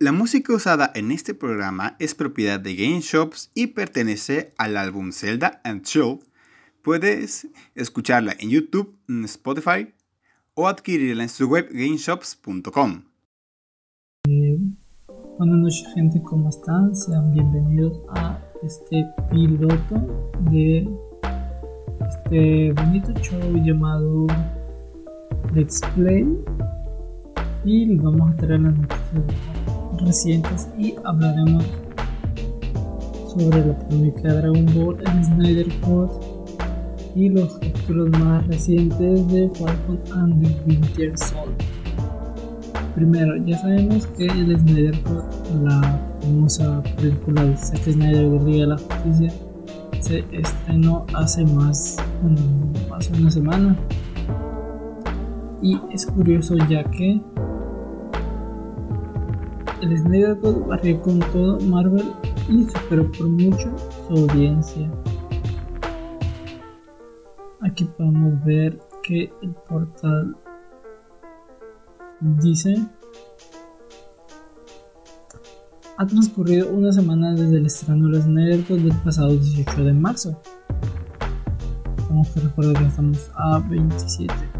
La música usada en este programa es propiedad de Game Shops y pertenece al álbum Zelda and Chill. Puedes escucharla en YouTube, en Spotify o adquirirla en su web gameshops.com. Eh, buenas noches gente, ¿cómo están? Sean bienvenidos a este piloto de este bonito show llamado Let's Play y vamos a traer las noticias recientes y hablaremos sobre la polémica Dragon Ball, el Snyder Cut y los capítulos más recientes de Falcon and the Winter Soldier. Primero, ya sabemos que el Snyder Cut, la famosa película de Zack Snyder de Liga de la Justicia, se estrenó hace más, más de una semana. Y es curioso ya que el Snyder Cut barrió con todo Marvel y superó por mucho su audiencia. Aquí podemos ver que el portal dice ha transcurrido una semana desde el estreno del Snyder del pasado 18 de marzo. Vamos a recordar que estamos a 27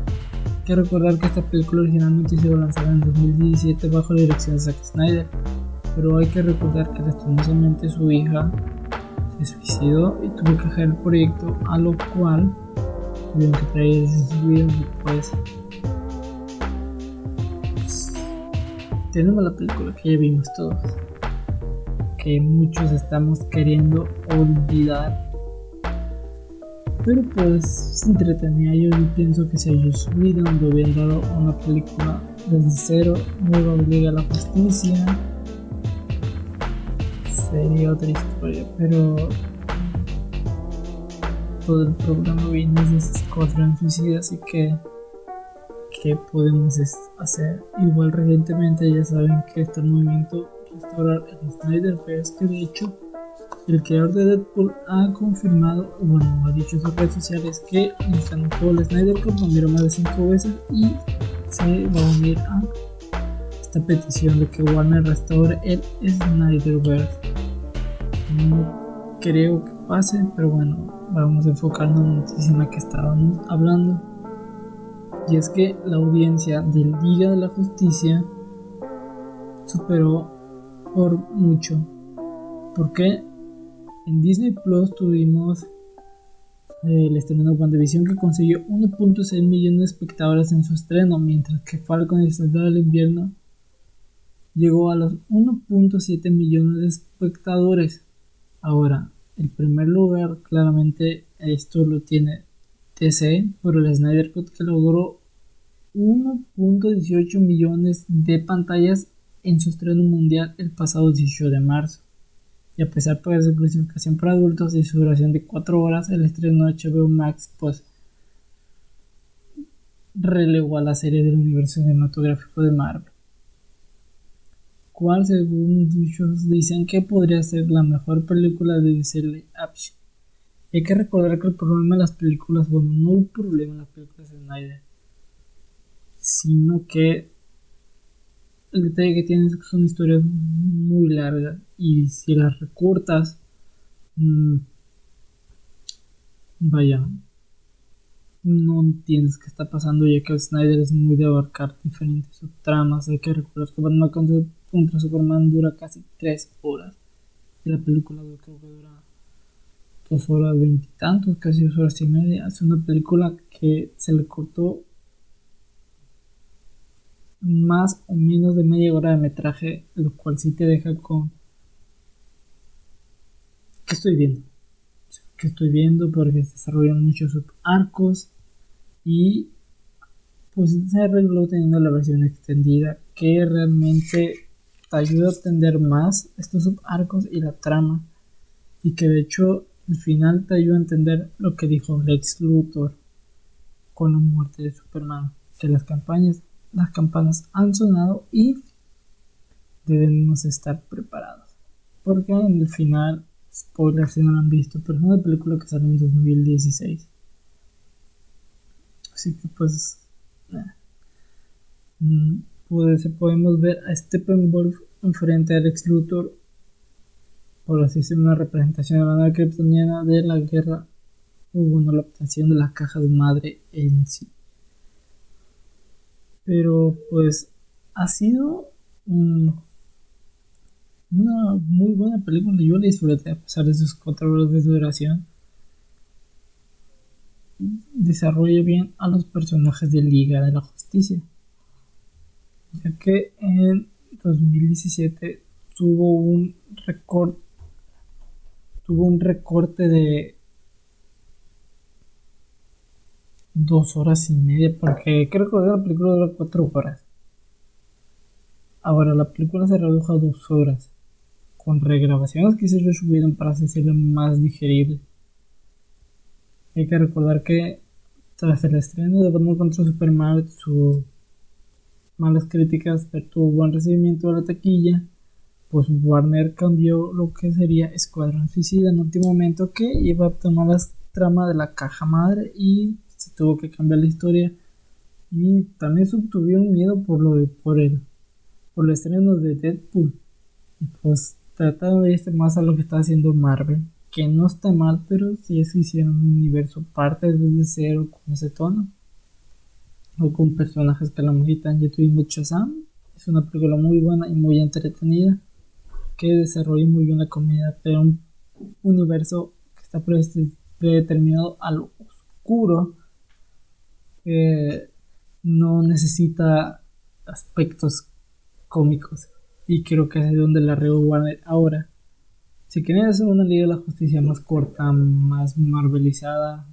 que recordar que esta película originalmente se iba a lanzar en 2017 bajo la dirección de Zack Snyder, pero hay que recordar que lastimosamente su hija se suicidó y tuvo que dejar el proyecto, a lo cual tuvieron que traer sus videos después. tenemos la película que ya vimos todos, que muchos estamos queriendo olvidar pero pues se entretenía yo pienso que si ellos hubieran hubieran dado una película desde cero, nueva obliga a la justicia, sería otra historia, pero todo el programa viene de Escuadrón Suicida, así que ¿qué podemos hacer? Igual recientemente ya saben que está el movimiento restaurar el Snyderverse, que de hecho el creador de Deadpool ha confirmado, bueno, ha dicho en sus redes sociales que el Snyder Cut, lo más de 5 veces y se va a unir a esta petición de que Warner restaure el Snyderverse. No creo que pase, pero bueno, vamos a enfocarnos en la noticia en la que estábamos hablando. Y es que la audiencia del Liga de la Justicia superó por mucho. ¿Por qué? En Disney Plus tuvimos eh, el estreno de WandaVision que consiguió 1.6 millones de espectadores en su estreno, mientras que Falcon y el Soldado del Invierno llegó a los 1.7 millones de espectadores. Ahora, el primer lugar, claramente esto lo tiene TC por el Snyder Cut que logró 1.18 millones de pantallas en su estreno mundial el pasado 18 de marzo y a pesar de su clasificación para adultos y su duración de 4 horas, el estreno de HBO Max pues relegó a la serie del universo cinematográfico de Marvel. ¿Cuál, según dichos, dicen que podría ser la mejor película de DC Action? Hay que recordar que el problema de las películas, bueno, no el problema de las películas de Snyder, sino que el detalle que tienen es que son historias muy largas y si las recortas, mmm, vaya, no entiendes qué está pasando ya que Snyder es muy de abarcar diferentes subtramas. Hay que recordar que Batman contra Superman dura casi 3 horas y la película creo que dura 2 horas veintitantos, casi 2 horas y media. Es una película que se le cortó más o menos de media hora de metraje, lo cual sí te deja con ¿qué estoy viendo? ¿Qué estoy viendo? Porque se desarrollan muchos arcos y pues se arregló teniendo la versión extendida que realmente te ayuda a entender más estos subarcos y la trama y que de hecho al final te ayuda a entender lo que dijo Lex Luthor con la muerte de Superman que las campañas las campanas han sonado y debemos estar preparados. Porque en el final, spoilers si no lo han visto, pero es una película que salió en 2016. Así que pues, mm, pues podemos ver a Steppenwolf enfrente a Lex Luthor por así decirlo, una representación de la nave kryptoniana de la guerra o bueno, la obtención de la caja de madre en sí. Pero pues ha sido una muy buena película. Yo la disfruté a pesar de sus cuatro horas de duración. Desarrolla bien a los personajes de Liga de la Justicia. Ya que en 2017 tuvo un récord tuvo un recorte de dos horas y media, porque creo que la película dura cuatro horas. Ahora la película se redujo a dos horas, con regrabaciones que se subieron para hacerlo más digerible. Hay que recordar que tras el estreno de Batman contra Superman, sus malas críticas, pero tuvo buen recibimiento de la taquilla pues Warner cambió lo que sería Escuadrón Suicida en último momento que iba a tomar la trama de la caja madre y se tuvo que cambiar la historia y también tuvieron miedo por lo de por el por el estreno de Deadpool pues trataron de irse más a lo que está haciendo Marvel que no está mal pero si es que hicieron un universo parte desde cero con ese tono o con personajes que la mojitan ya tuvimos Shazam es una película muy buena y muy entretenida que desarrolle muy bien la comedia, pero un universo que está predeterminado a lo oscuro, que no necesita aspectos cómicos. Y creo que es donde la Reo Warner ahora. Si quieren hacer una Liga de la Justicia más corta, más marvelizada,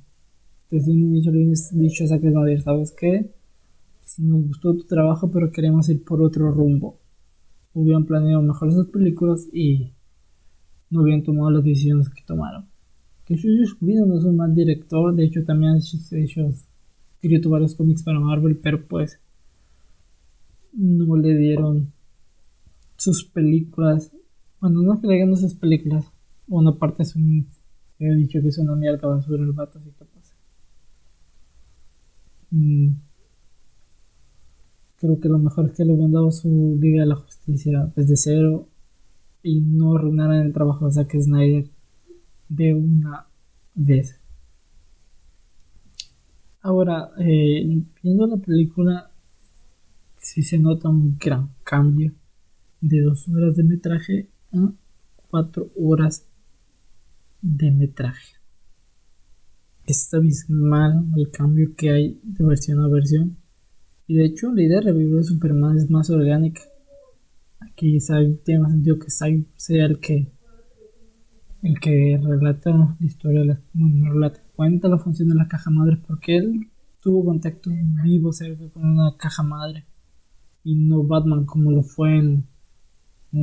desde un inicio le dicho a Zack Snyder, ¿sabes qué? Nos gustó tu trabajo, pero queremos ir por otro rumbo hubieran planeado mejor esas películas y no hubieran tomado las decisiones que tomaron. Que Shuji Scubino no es un mal director, de hecho también ha hecho, escrito varios cómics para Marvel, pero pues no le dieron sus películas. Bueno, no que le dieron sus películas, una parte es un. He dicho que es una mierda basura el vato, así que pasa. Mm creo que lo mejor es que le hubieran dado su Liga de la Justicia desde cero y no arruinaran el trabajo de Zack Snyder de una vez. Ahora, eh, viendo la película, sí se nota un gran cambio de dos horas de metraje a cuatro horas de metraje. Es abismal el cambio que hay de versión a versión. Y de hecho, la idea de revivir a Superman es más orgánica. Aquí tiene más sentido que Sai sea el que el que relata la historia, la, bueno, relata, cuenta la función de la caja madre porque él tuvo contacto vivo cerca con una caja madre y no Batman como lo fue en,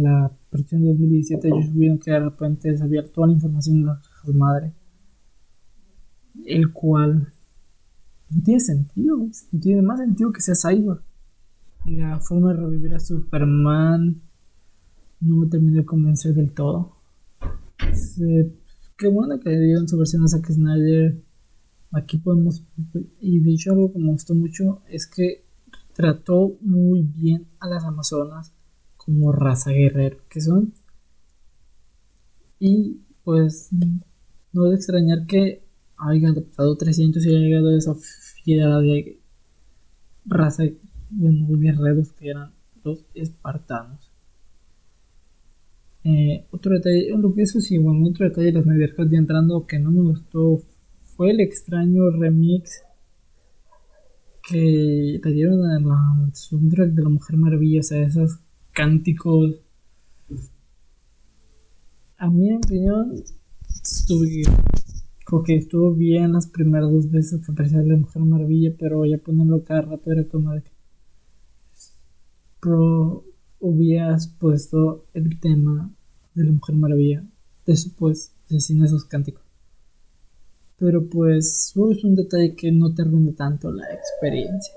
la versión de 2017 ellos tuvieron que de repente sabía toda la información de la caja madre el cual no tiene sentido, no tiene más sentido que sea Cyborg. La forma de revivir a Superman no me terminó de convencer del todo. qué bueno que dieron su versión a Zack Snyder. Aquí podemos. Y de hecho, algo que me gustó mucho es que trató muy bien a las Amazonas como raza guerrero que son. Y pues no es de extrañar que haya adoptado 300 y haya llegado a esa fiera de raza de guerreros que eran los espartanos. Eh, otro detalle, lo que eso sí, bueno, otro detalle de las Snyder ya entrando que no me gustó fue el extraño remix que le dieron a la soundtrack de la Mujer Maravilla, o sea, esos cánticos. A mi opinión, estuve que estuvo bien las primeras dos veces que aparecía la Mujer Maravilla, pero ya ponerlo cada rato era como de. Pero hubieras puesto el tema de la Mujer Maravilla después de sin esos cánticos. Pero pues es un detalle que no te arruina tanto la experiencia.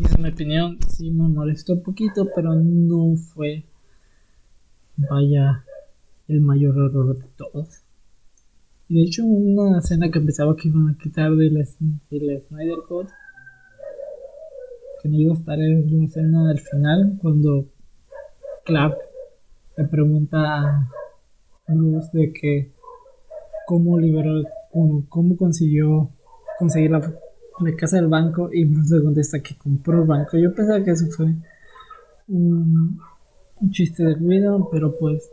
En mi opinión, sí me molestó un poquito, pero no fue, vaya, el mayor error de todos. De hecho, una escena que pensaba que iban a quitar de la, de Snyder Code, que no iba a estar en la escena del final, cuando Clark le pregunta a Bruce de que cómo liberó, uno, cómo consiguió conseguir la, casa del banco y Bruce le contesta que compró el banco. Yo pensaba que eso fue un, chiste de Guido, pero pues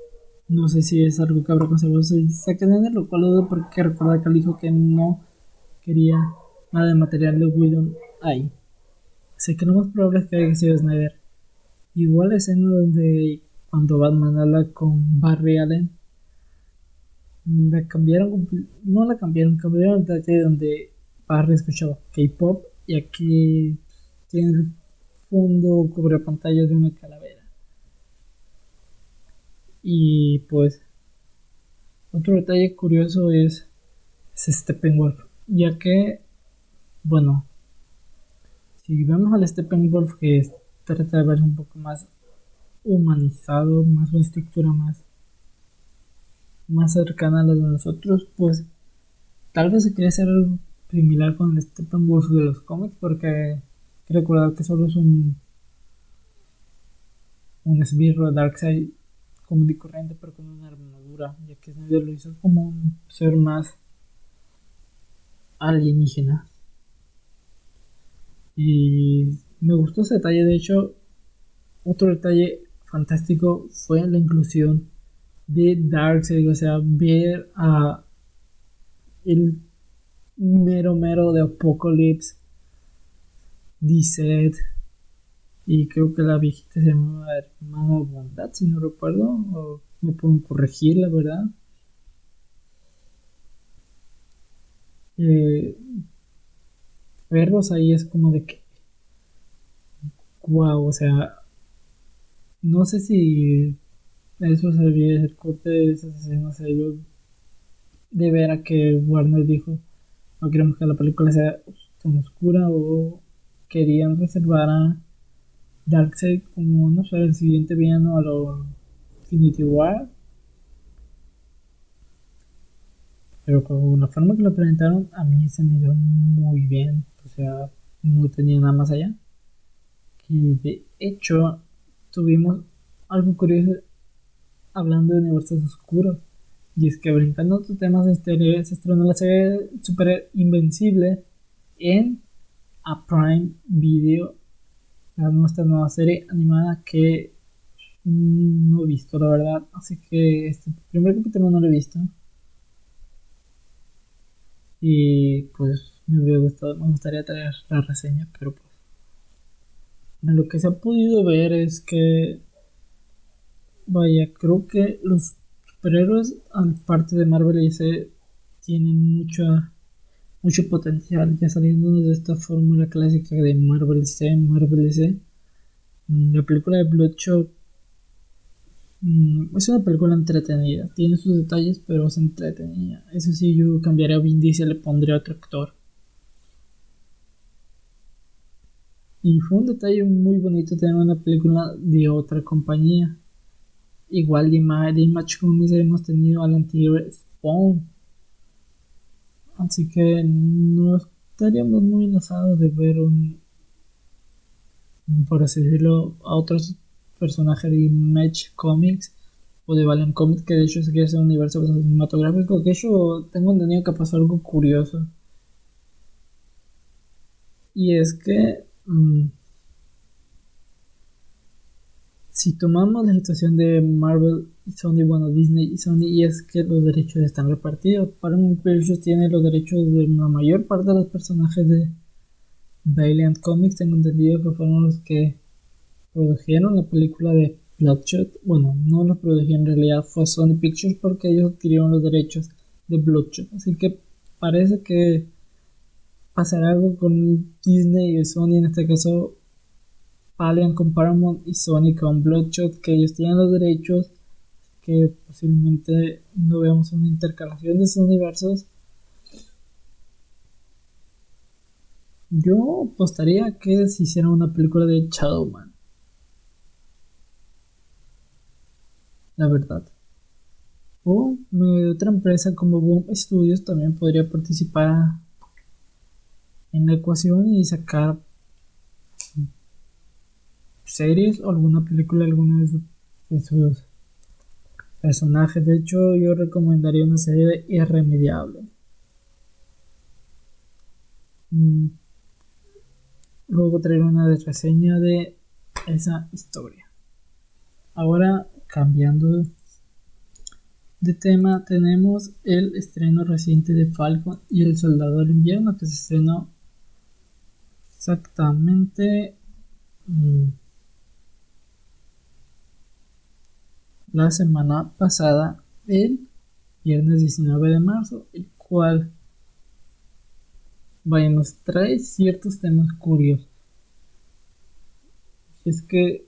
no sé si es algo que habrá conseguido en lo cual dudo porque recuerda que él dijo que no quería nada de material de Whedon ahí. Así que lo más probable es que haya sido Snyder. Igual escena donde cuando Batman habla con Barry Allen, la cambiaron, no la cambiaron, cambiaron el detalle donde Barry escuchaba K-pop y aquí tiene el fondo cubre pantalla de una calavera. Y pues, otro detalle curioso es, es Steppenwolf, ya que, bueno, si vemos al Steppenwolf que trata de verse un poco más humanizado, más una estructura más, más cercana a la de nosotros, pues tal vez se quiere hacer algo similar con el Steppenwolf de los cómics, porque hay que recordar que solo es un un esbirro de Darkseid común y corriente, pero con una armadura, ya que Snyder lo hizo como un ser más alienígena. Y me gustó ese detalle, de hecho, otro detalle fantástico fue la inclusión de Darkseid, o sea, ver a el mero mero de Apocalypse, D-Set, y creo que la viejita se llamaba Hermana Bondad, si no recuerdo, o me pueden corregir, la verdad. Eh, verlos ahí es como de que wow, o sea, no sé si eso se el corte de esas escenas de ver a que Warner dijo no queremos que la película sea tan oscura o querían reservar a Darkseid como no sé el siguiente villano a lo Infinity War. Pero con la forma que lo presentaron a mí se me dio muy bien. O sea no tenía nada más allá. Y de hecho tuvimos algo curioso hablando de universos oscuros. Y es que brincando otros temas exteriores se estrenó la serie Super Invencible en a Prime Video. Nuestra nueva serie animada que no he visto, la verdad. Así que este primer capítulo no lo he visto. Y pues me hubiera gustado, me gustaría traer la reseña, pero pues lo que se ha podido ver es que, vaya, creo que los superhéroes, parte de Marvel y DC, tienen mucha, mucho potencial, ya saliendo de esta fórmula clásica de Marvel C, Marvel DC. Mm, la película de Bloodshot mm, es una película entretenida, tiene sus detalles, pero es entretenida. Eso sí, yo cambiaría a Vin Diesel le pondría otro actor. Y fue un detalle muy bonito tener una película de otra compañía. Igual de Image Comics hemos tenido al anterior Spawn. Así que no estaríamos muy enlazados de ver un, por así decirlo, a otros personajes de Image Comics o de Valiant Comics, que de hecho se quiere hacer un universo cinematográfico. Que yo tengo entendido que pasó algo curioso. Y es que Mm. Si tomamos la situación de Marvel y Sony, bueno, Disney y Sony, y es que los derechos están repartidos. Paramount Pictures tiene los derechos de la mayor parte de los personajes de Valiant Comics. Tengo entendido que fueron los que produjeron la película de Bloodshot. Bueno, no los produjeron en realidad, fue Sony Pictures porque ellos adquirieron los derechos de Bloodshot. Así que parece que hacer algo con Disney y Sony, en este caso Valiant con Paramount y Sony con Bloodshot, que ellos tienen los derechos, que posiblemente no veamos una intercalación de esos universos. Yo apostaría que se hiciera una película de Shadowman. La verdad. O otra empresa como Boom Studios también podría participar en la ecuación y sacar series o alguna película alguna de sus de sus personajes. De hecho, yo recomendaría una serie de Irremediable. Mm. Luego traeré una reseña de esa historia. Ahora, cambiando de tema, tenemos el estreno reciente de Falcon y el Soldado del Invierno que se estrenó exactamente mm, la semana pasada, el viernes 19 de marzo, el cual vaya, nos trae ciertos temas curiosos. Es que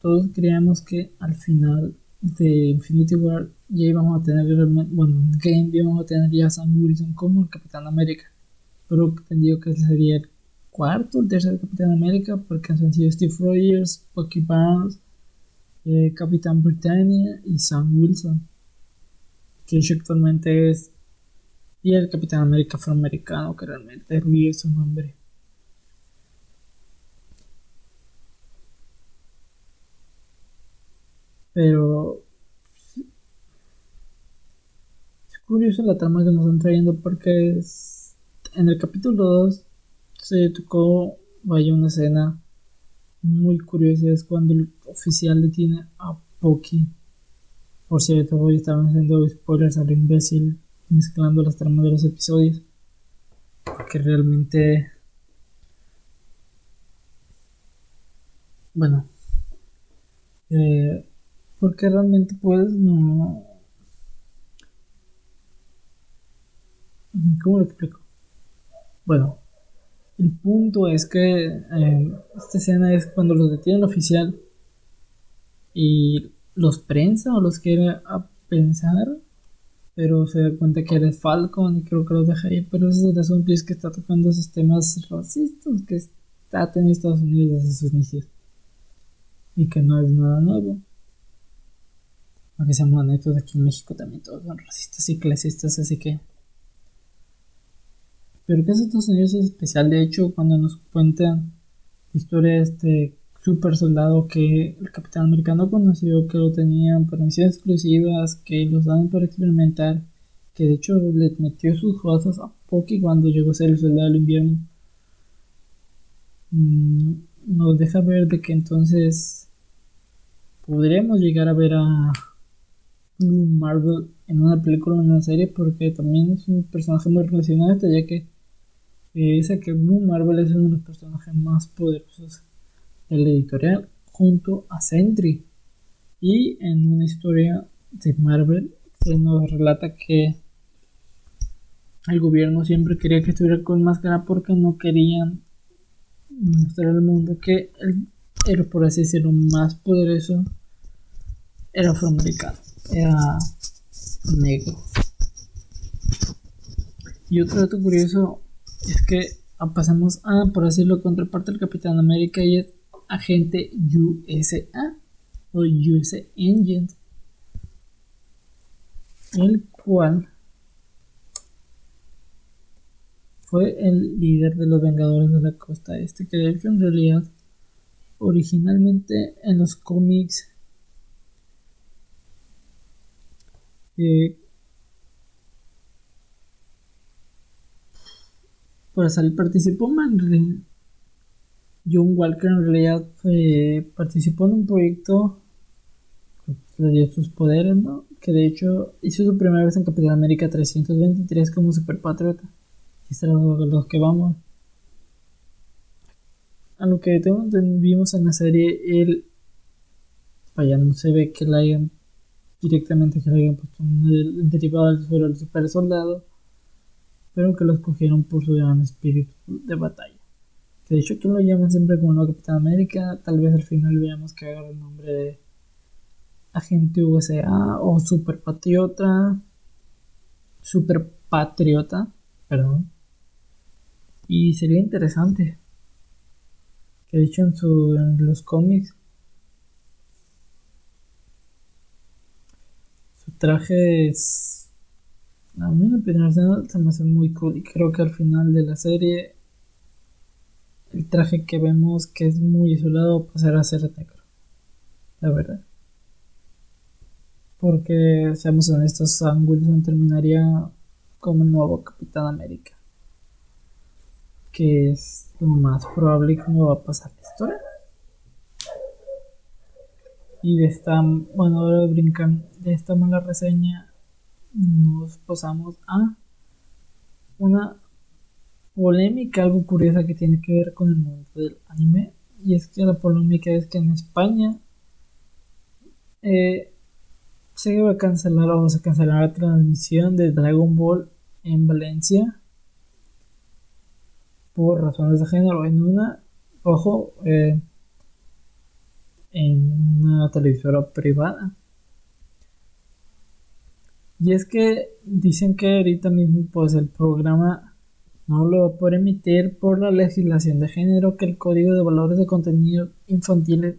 todos creíamos que al final de Infinity War ya íbamos a tener bueno, en Game íbamos a tener ya a Sam Wilson como el Capitán América. Pero entendido que sería el cuarto, el tercer Capitán América, porque han sido Steve Rogers, Bucky Barnes, Capitán Britannia y Sam Wilson, que actualmente es y el Capitán América afroamericano, que realmente olvidé su nombre. Pero es curioso la trama que nos están trayendo porque en el capítulo 2 se tocó, vaya, una escena muy curiosa. Es cuando el oficial detiene a Poki. Por cierto, hoy estaban haciendo spoilers al imbécil mezclando las tramas de los episodios. Porque realmente... Bueno. Eh, porque realmente pues no... ¿Cómo lo explico? Bueno, el punto es que eh, esta escena es cuando los detiene el oficial y los prensa o los quiere a pensar pero se da cuenta que eres Falcon y creo que lo deja ahí. Pero ese es el asunto es que está tocando esos temas racistas que está teniendo Estados Unidos desde sus inicios y que no es nada nuevo. Aunque seamos honestos, aquí en México también todos son racistas y clasistas, así que. Pero que Estados Unidos es especial, de hecho, cuando nos cuentan la historia de este super soldado que el capitán americano conoció, que lo tenían permisiones exclusivas, que los dan para experimentar, que de hecho le metió sus cosas a Poki cuando llegó a ser el soldado del invierno. Mm, nos deja ver de que entonces podríamos llegar a ver a Blue Marvel en una película o en una serie porque también es un personaje muy relacionado ya que eh, dice que Blue Marvel es uno de los personajes más poderosos el editorial junto a Sentry. Y en una historia de Marvel se nos relata que el gobierno siempre quería que estuviera con máscara porque no querían mostrar al mundo que el era por así decirlo más poderoso era afroamericano, era negro. Y otro dato curioso es que pasamos a, por decirlo, contraparte del Capitán América y agente USA o USA Engine, el cual fue el líder de los Vengadores de la Costa Este, que en realidad originalmente en los cómics eh, para salir participó Man John Walker en realidad participó en un proyecto le dio sus poderes, ¿no? Que de hecho hizo su primera vez en Capitán América 323 como super patriota. Y es lo, los que vamos. A lo que vimos en la serie, él. Vaya, no se ve que la hayan directamente que le hayan puesto un derivado del super soldado, pero que lo escogieron por su gran espíritu de batalla. De hecho, tú lo llamas siempre como nuevo Capitán América. Tal vez al final veamos que haga el nombre de Agente USA o Super Patriota. Super Patriota, perdón. Y sería interesante. Que de hecho en, su, en los cómics su traje es. A mí me se me hace muy cool. Y creo que al final de la serie el traje que vemos que es muy isolado pasará a ser negro. La verdad. Porque, seamos honestos, Sam Wilson terminaría como el nuevo Capitán América. Que es lo más probable que no va a pasar la historia. Y de esta, bueno, ahora brincan, de esta mala reseña nos pasamos a una polémica algo curiosa que tiene que ver con el mundo del anime. Y es que la polémica es que en España eh, se iba a cancelar o se cancelar la transmisión de Dragon Ball en Valencia por razones de género. En una, ojo, eh, en una televisora privada. Y es que dicen que ahorita mismo pues el programa no lo va a poder emitir por la legislación de género que el código de valores de contenido infantiles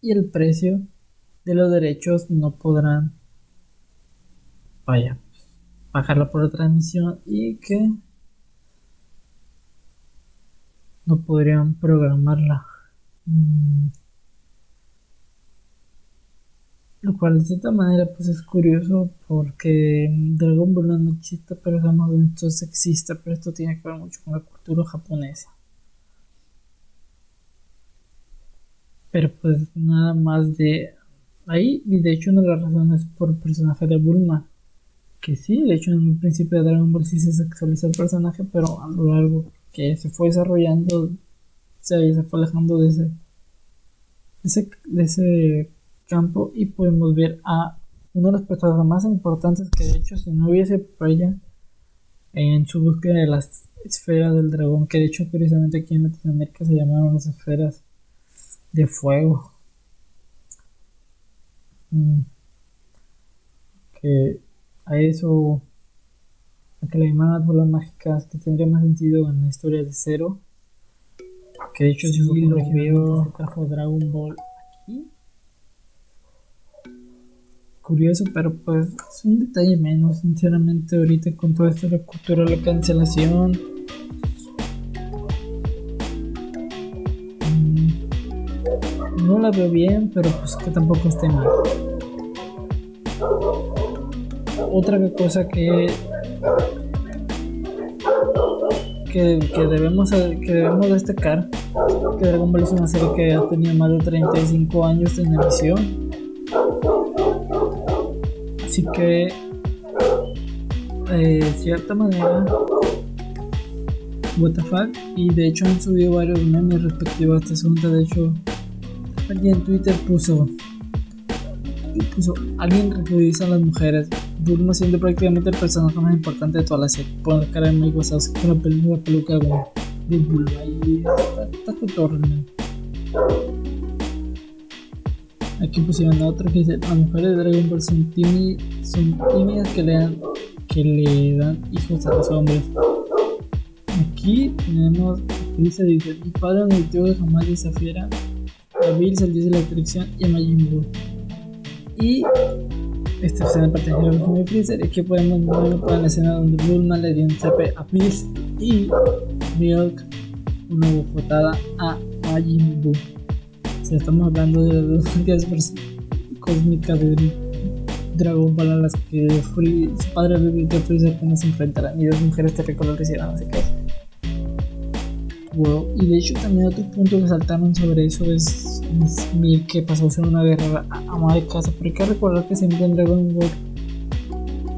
y el precio de los derechos no podrán vaya bajarla por la transmisión y que no podrían programarla. Mm. Lo cual de cierta manera pues es curioso porque Dragon Ball no es machista pero es esto es sexista, pero esto tiene que ver mucho con la cultura japonesa. Pero pues nada más de ahí, y de hecho una de las razones por el personaje de Bulma, que sí, de hecho en el principio de Dragon Ball sí se sexualiza el personaje, pero a lo largo que se fue desarrollando, se, se fue alejando de ese, de ese, de ese campo y podemos ver a uno de los personajes más importantes que de hecho si no hubiese por ella en su búsqueda de las esferas del dragón, que de hecho curiosamente aquí en Latinoamérica se llamaron las esferas de fuego. Mm. Que a eso, a que le llamaban las bolas mágicas, que tendría más sentido en la historia de Zero. Que de hecho si sí, lo veo trajo Dragon Ball curioso, pero pues es un detalle menos, sinceramente, ahorita con toda esta cultura de la cancelación. Mm, no la veo bien, pero pues que tampoco esté mal. Otra cosa que que, debemos, que debemos destacar que Dragon Ball es una serie que ha tenido más de 35 años en emisión Así que, eh, de cierta manera, WTF, y de hecho han subido varios memes respectivos a este asunto. De hecho, alguien en Twitter puso, puso alguien ridiculiza a las mujeres. Bulma siendo prácticamente el personaje más importante de toda la serie. Por la cara de Mike Wazowski con la peluca de Bulma. Y está, está. Aquí pusieron otro que dice, las mujeres de Dragon Ball son, tímidas, que le, dan, que le dan hijos a los hombres. Aquí tenemos, dice, dice, mi padre me dijo que jamás desafiara a Bills, el de la dirección y a Majin Buu. Y esta escena parte de Hero Freezer, aquí podemos ver para la escena donde Bulma le dio un chape a Bills y Milk una bofetada a Majin Buu estamos hablando de las dos cósmicas de Dragon Ball a las que Free, su padre y que Freezer apenas se enfrentarán y dos mujeres territoriales hicieron así que wow. y de hecho también otro punto que saltaron sobre eso es, es que pasó a ser una guerra ama de casa pero hay que recordar que siempre en Dragon Ball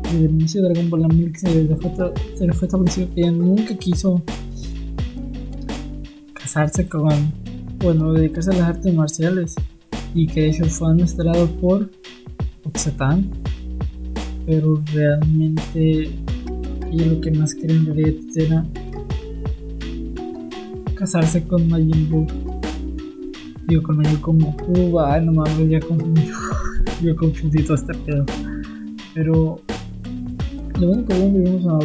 desde el inicio de Dragon Ball la Milk se, le fue establecido que ella nunca quiso casarse con bueno, dedicarse a las artes marciales y que de hecho fue administrado por Oxatan, pero realmente ella lo que más quería en realidad era casarse con Majin Buu. Digo, con Majin como Cuba, ay no mames, ya confundí, yo confundí todo este pedo. Pero lo único que vimos a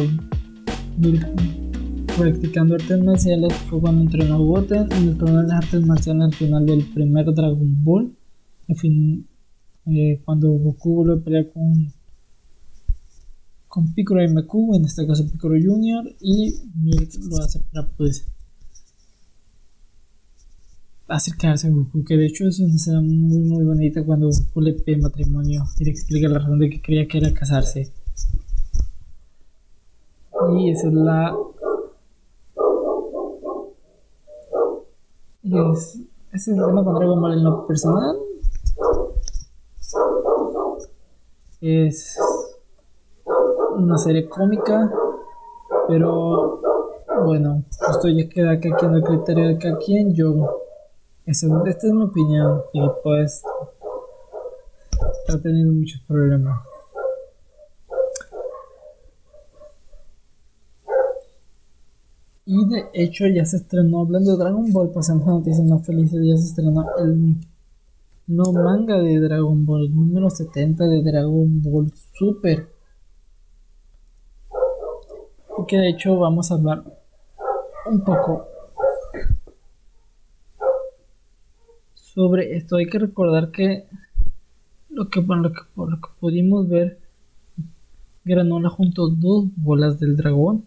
practicando artes marciales fue cuando entrenó a Goten en el torneo de las artes marciales al final del primer Dragon Ball. En fin, eh, cuando Goku lo pelea con, con Piccolo y Meku, en este caso Piccolo Jr., y Milk lo hace para pues acercarse a Goku, que de hecho es una escena muy muy bonita cuando Goku le pide matrimonio y le explica la razón de que creía que era casarse. Y esa es la... Es, ese es el tema con Dragon Ball en lo personal. Es una serie cómica, pero bueno, esto ya queda aquí en el criterio de cada quien. Yo, esta es mi opinión y pues ha tenido muchos problemas. Y de hecho ya se estrenó, hablando de Dragon Ball, pasando noticias no felices, ya se estrenó el no manga de Dragon Ball, número 70 de Dragon Ball Super. Y que de hecho vamos a hablar un poco sobre esto. Hay que recordar que lo que, por lo que, lo que pudimos ver, Granola junto dos bolas del dragón.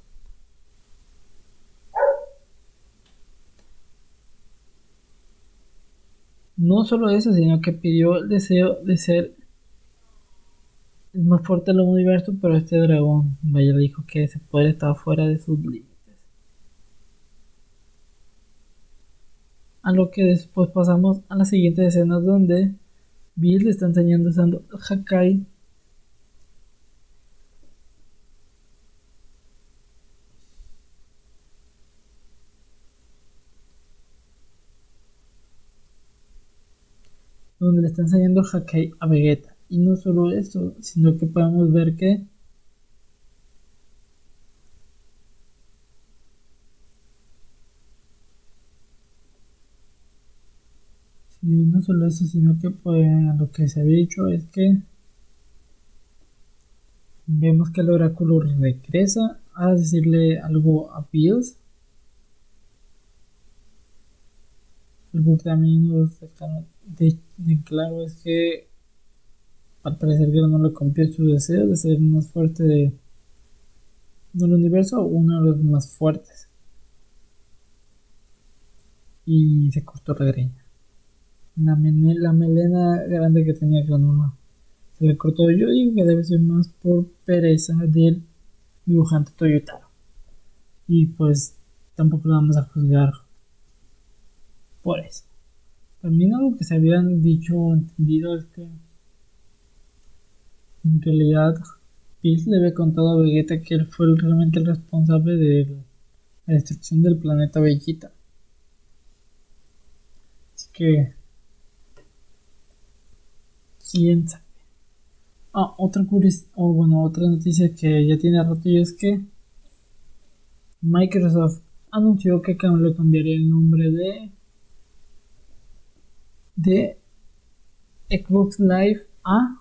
No solo eso, sino que pidió el deseo de ser el más fuerte del universo, pero este dragón, vaya, dijo que ese poder estaba fuera de sus límites. A lo que después pasamos a la siguiente escena donde Bill le está enseñando usando Hakai. Donde le está enseñando Hakai a Vegeta. Y no solo eso, sino que podemos ver que Y no solo eso, sino que pues lo que se había dicho es que vemos que el oráculo regresa a decirle algo a Bills. Algo que también nos de, claro es que al parecer que no le cumplió su deseo de ser más fuerte de, del universo, uno de los más fuertes. Y se cortó la greña la, melena grande que tenía Granola. Se le cortó. Yo digo que debe ser más por pereza del dibujante Toyotaro. Y pues tampoco lo vamos a juzgar por eso. También algo que se habían dicho o entendido es que en realidad Pills le había contado a Vegeta que él fue realmente el responsable de la destrucción del planeta Vegeta. Así que quién sabe. Ah, otra o bueno, otra noticia que ya tiene rato y es que Microsoft anunció que le cambiaría el nombre de de Xbox Live a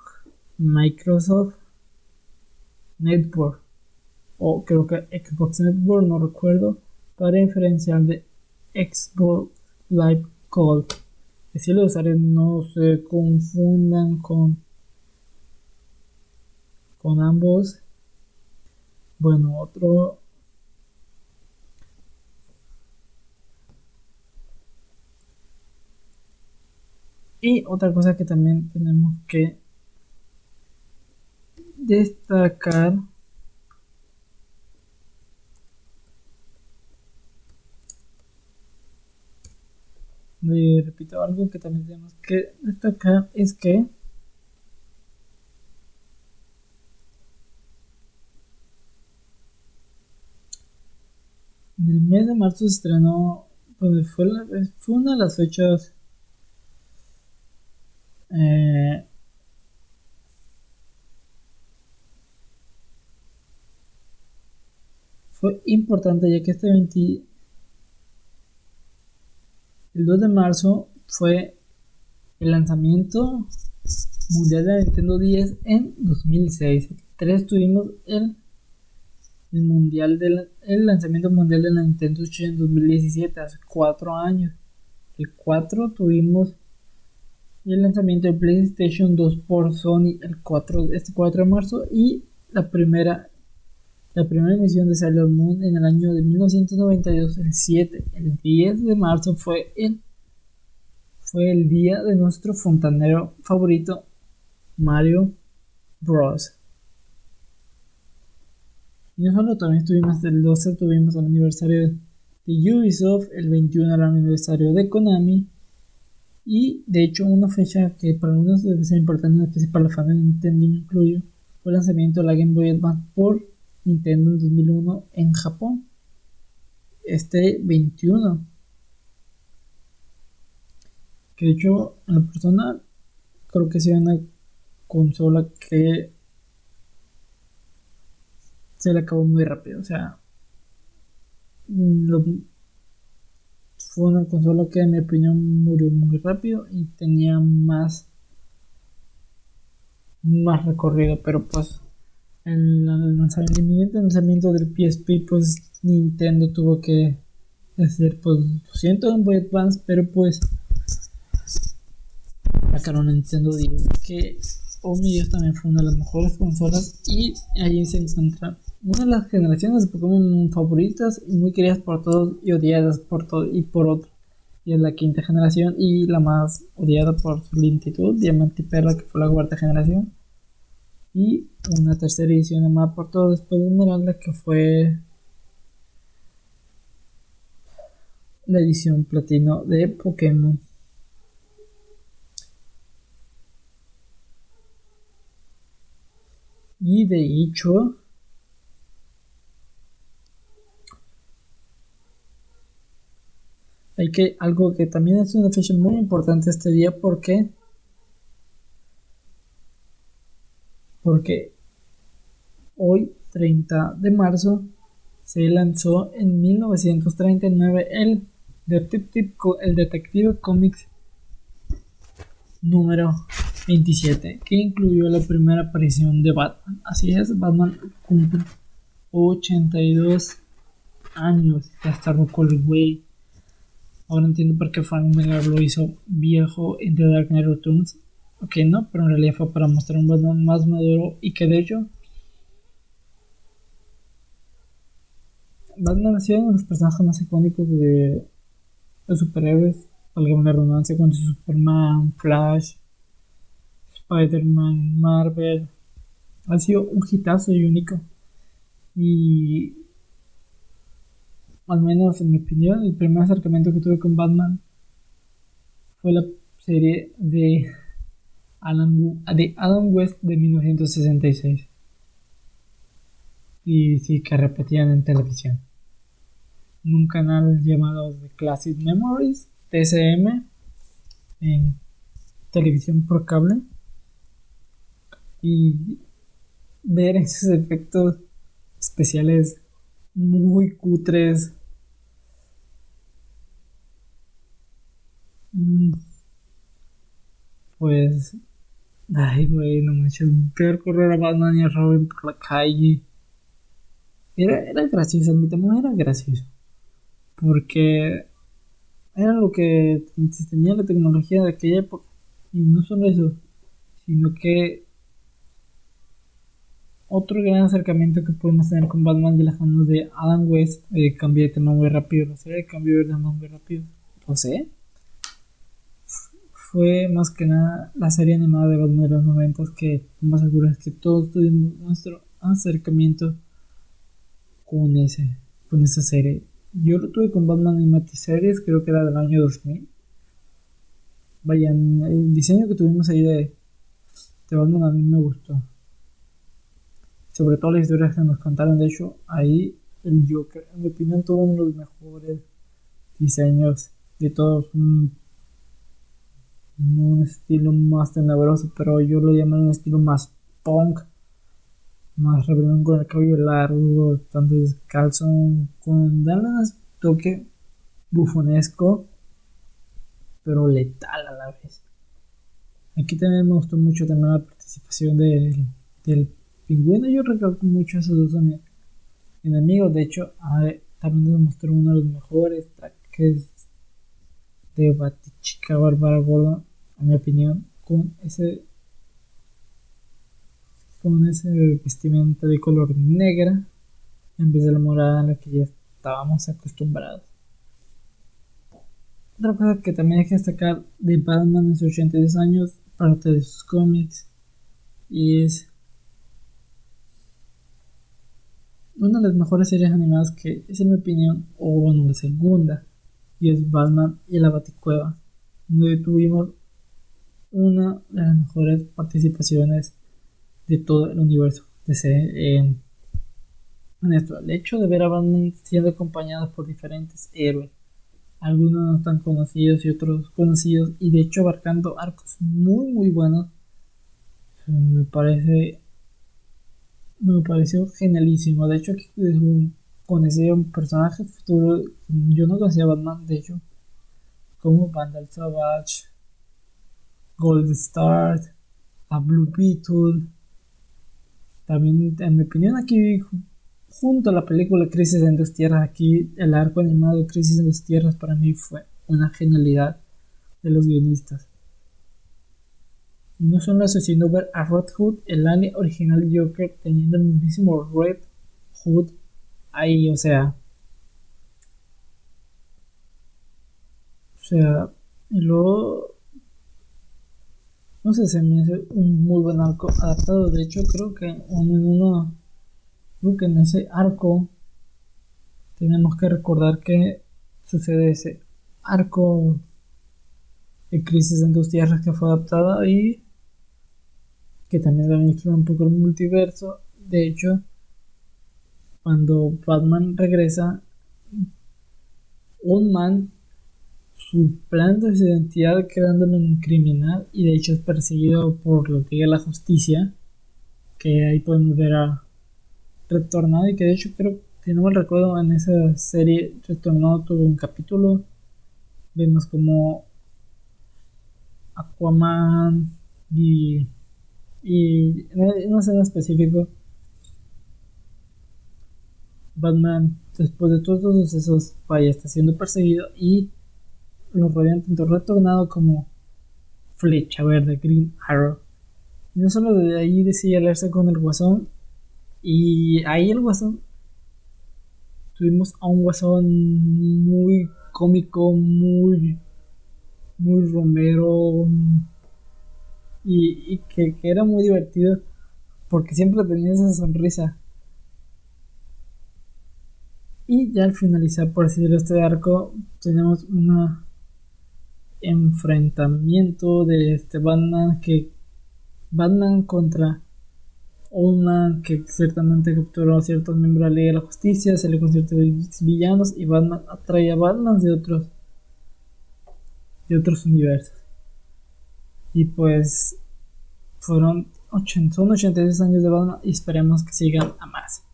Microsoft Network. O creo que Xbox Network, no recuerdo, para diferenciar de Xbox Live Gold. Si los usuarios no se confundan con con ambos. Bueno otro y otra cosa que también tenemos que destacar Y repito, algo que también tenemos que destacar es que en el mes de marzo se estrenó, pues fue, fue una de las fechas eh, fue importante ya que este 20, el 2 de marzo fue el lanzamiento mundial de la Nintendo 10 en 2006. El 3 tuvimos el, el, mundial del, el lanzamiento mundial de la Nintendo Switch en 2017, hace 4 años. El 4 tuvimos el lanzamiento de PlayStation 2 por Sony el 4, este 4 de marzo y la primera la primera emisión de Sailor Moon en el año de 1992, el 7, el 10 de marzo fue el fue el día de nuestro fontanero favorito, Mario Bros. Y no solo también estuvimos el 12, tuvimos el aniversario de Ubisoft, el 21 el aniversario de Konami. Y de hecho, una fecha que para algunos debe ser importante, especial para la fan de Nintendo, incluyo, fue el lanzamiento de la Game Boy Advance por Nintendo en 2001 en Japón. Este 21. Que de hecho, en la persona, creo que sea una consola que se le acabó muy rápido. O sea, fue una consola que en mi opinión murió muy rápido y tenía más más recorrido, pero pues en el lanzamiento, inminente lanzamiento del PSP, pues Nintendo tuvo que decir, pues lo siento en Boy Advance, pero pues sacaron Nintendo Direct que oh mi Dios también fue una de las mejores consolas y ahí se encuentra una de las generaciones de Pokémon favoritas y muy queridas por todos y odiadas por todos y por otros. Y es la quinta generación y la más odiada por su lentitud, Diamante y Perla, que fue la cuarta generación. Y una tercera edición amada por todos después de Esmeralda, que fue la edición platino de Pokémon. Y de hecho, hay que algo que también es una fecha muy importante este día porque porque hoy 30 de marzo se lanzó en 1939 el Detective, el Comics número 27 que incluyó la primera aparición de Batman. Así es Batman cumple 82 años ya está el güey Ahora entiendo por qué Frank lo hizo viejo en The Dark Knight Returns. Ok, no, pero en realidad fue para mostrar un Batman más maduro y que de hecho Batman ha sido uno de los personajes más icónicos de los superhéroes, alguna redundancia con su Superman, Flash, Spider-Man, Marvel. Ha sido un hitazo y único. Y al menos en mi opinión, el primer acercamiento que tuve con Batman fue la serie de Alan, de Adam West de 1966. Y sí, que repetían en televisión. En un canal llamado The Classic Memories, TCM, en televisión por cable. Y ver esos efectos especiales muy cutres. Pues, ay, güey, no manches, peor correr a Batman y a Robin por la calle. Era, era gracioso, mi tema era gracioso. Porque era lo que tenía la tecnología de aquella época. Y no solo eso, sino que otro gran acercamiento que podemos tener con Batman de las manos de Adam West, eh, cambié de tema muy rápido, no sé, cambió de tema muy rápido, no sé. Fue más que nada la serie animada de Batman de los 90 que más seguro es que todos tuvimos nuestro acercamiento con ese, con esa serie. Yo lo tuve con Batman Animated Series, creo que era del año 2000. Vayan, el diseño que tuvimos ahí de, Batman a mí me gustó sobre todo las historias que nos contaron. De hecho, ahí el Joker, en mi opinión, tuvo uno de los mejores diseños de todos. Un estilo más tenebroso, pero yo lo llamé un estilo más punk, más rebelión con el cabello largo, tanto descalzo, con un toque bufonesco, pero letal a la vez. Aquí también me gustó mucho también la participación del, del Pingüino yo recalco mucho esos dos enemigos. De hecho, también nos mostró uno de los mejores trajes de Batichica Bárbara Gorda, en mi opinión, con ese con ese vestimenta de color negra en vez de la morada a la que ya estábamos acostumbrados. Otra cosa que también hay que destacar de Batman en sus 82 años, parte de sus cómics, y es una de las mejores series animadas que es en mi opinión, o bueno, la segunda, y es Batman y la Baticueva, donde tuvimos una de las mejores participaciones de todo el universo de en, en esto. El hecho de ver a Batman siendo acompañado por diferentes héroes, algunos no tan conocidos y otros conocidos, y de hecho abarcando arcos muy muy buenos, me parece me pareció genialísimo. De hecho, conocí a un personaje futuro. Yo no conocía a Batman, de hecho, como Vandal Savage, Gold Star, a Blue Beetle. También, en mi opinión, aquí junto a la película Crisis en dos Tierras, aquí el arco animado Crisis en dos Tierras para mí fue una genialidad de los guionistas. No solo eso, sino ver a Red Hood, el alien original Joker, teniendo el mismísimo Red Hood ahí, o sea. O sea, y luego. No sé, se me hace un muy buen arco adaptado. De hecho, creo que en uno. Creo que en ese arco. Tenemos que recordar que sucede ese arco de Crisis en dos tierras que fue adaptada y que también va a explorar un poco el multiverso. De hecho, cuando Batman regresa, un man suplando su identidad quedándolo en un criminal y de hecho es perseguido por lo que es la justicia que ahí podemos ver a Retornado y que de hecho creo que no me recuerdo en esa serie Retornado tuvo un capítulo. Vemos como Aquaman y y en una escena específico, Batman, después de todos los sucesos, vaya, está siendo perseguido y lo rodean tanto retornado como Flecha Verde, Green Arrow. Y no solo de ahí decide aliarse con el Guasón, y ahí el Guasón tuvimos a un Guasón muy cómico, muy, muy romero, y, que, era muy divertido porque siempre tenía esa sonrisa. Y ya al finalizar, por decirlo, este arco, tenemos un enfrentamiento de este Batman que Batman contra Old que ciertamente capturó a ciertos miembros de la Ley de la Justicia, se le convierte villanos y Batman atrae a Batman de otros de otros universos. Y pues fueron 80, son 86 años de Batman y esperemos que sigan a más.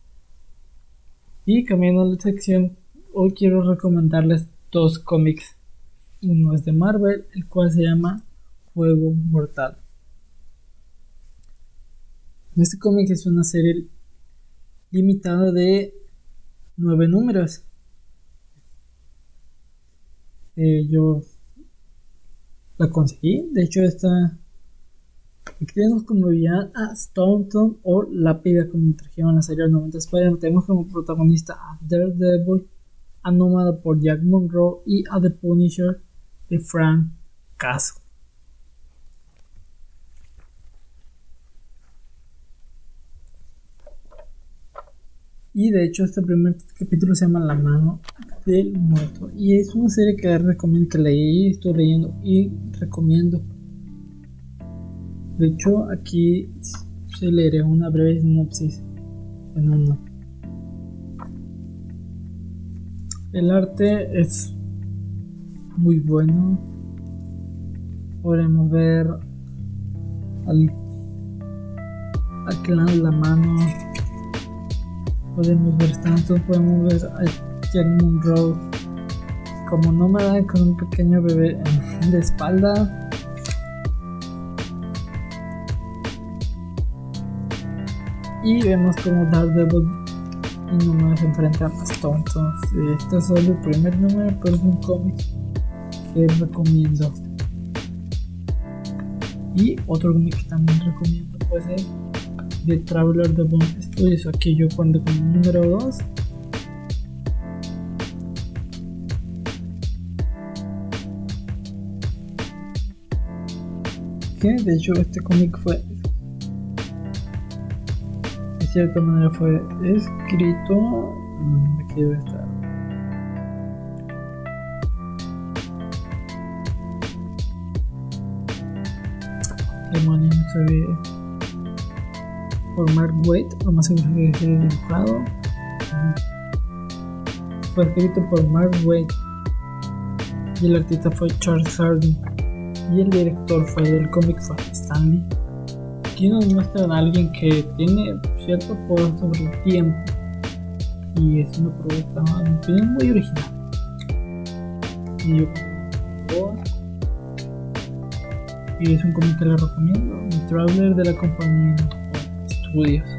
Y cambiando la sección, hoy quiero recomendarles dos cómics. Uno es de Marvel, el cual se llama Juego Mortal. Este cómic es una serie limitada de 9 números. Eh, yo la conseguí. De hecho. Aquí tenemos como villana a Staunton o Lápida, como trajeron en la serie del 90 spider Tenemos como protagonista a Daredevil, a Nómada por Jack Monroe y a The Punisher de Frank Castle. Y de hecho este primer capítulo se llama La mano del muerto. Y es una serie que recomiendo, que leí, estoy leyendo y recomiendo. De hecho aquí se leeré una breve sinopsis. Bueno, no. El arte es muy bueno. Podemos ver al, al clan de la mano podemos ver tanto, podemos ver a Jack Monroe como nómada con un pequeño bebé la espalda. Y vemos como Daredevil y se enfrentan a Stone. Este es solo el primer número, pero es un cómic les recomiendo. Y otro cómic que también recomiendo pues es The Traveler de Bomb Studios. Aquí yo cuando con el número 2. Que de hecho este cómic fue de cierta manera fue escrito aquí debe por Mark Waid lo más seguro que es dibujado fue escrito por Mark Waid y el artista fue Charles Harding y el director fue del cómic fue Stanley. Aquí nos muestran a alguien que tiene cierto poder sobre el tiempo. Y es una propuesta muy original. Y es un cómic que le recomiendo, un Traveler de la compañía Studios.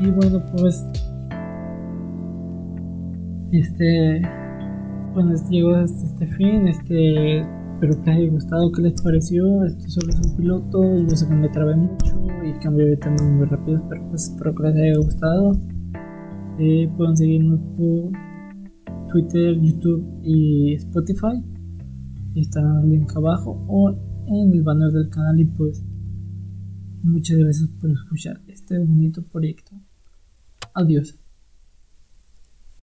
Y bueno, pues este bueno, llegó hasta este fin, este espero que les haya gustado, ¿qué les pareció? Esto solo es un piloto, yo sé que me trabé mucho y cambié de tema muy rápido, pero pues espero que les haya gustado. Eh, pueden seguirnos por Twitter, YouTube y Spotify. Estará el link abajo o en el banner del canal y pues muchas gracias por escuchar este bonito proyecto. Adiós.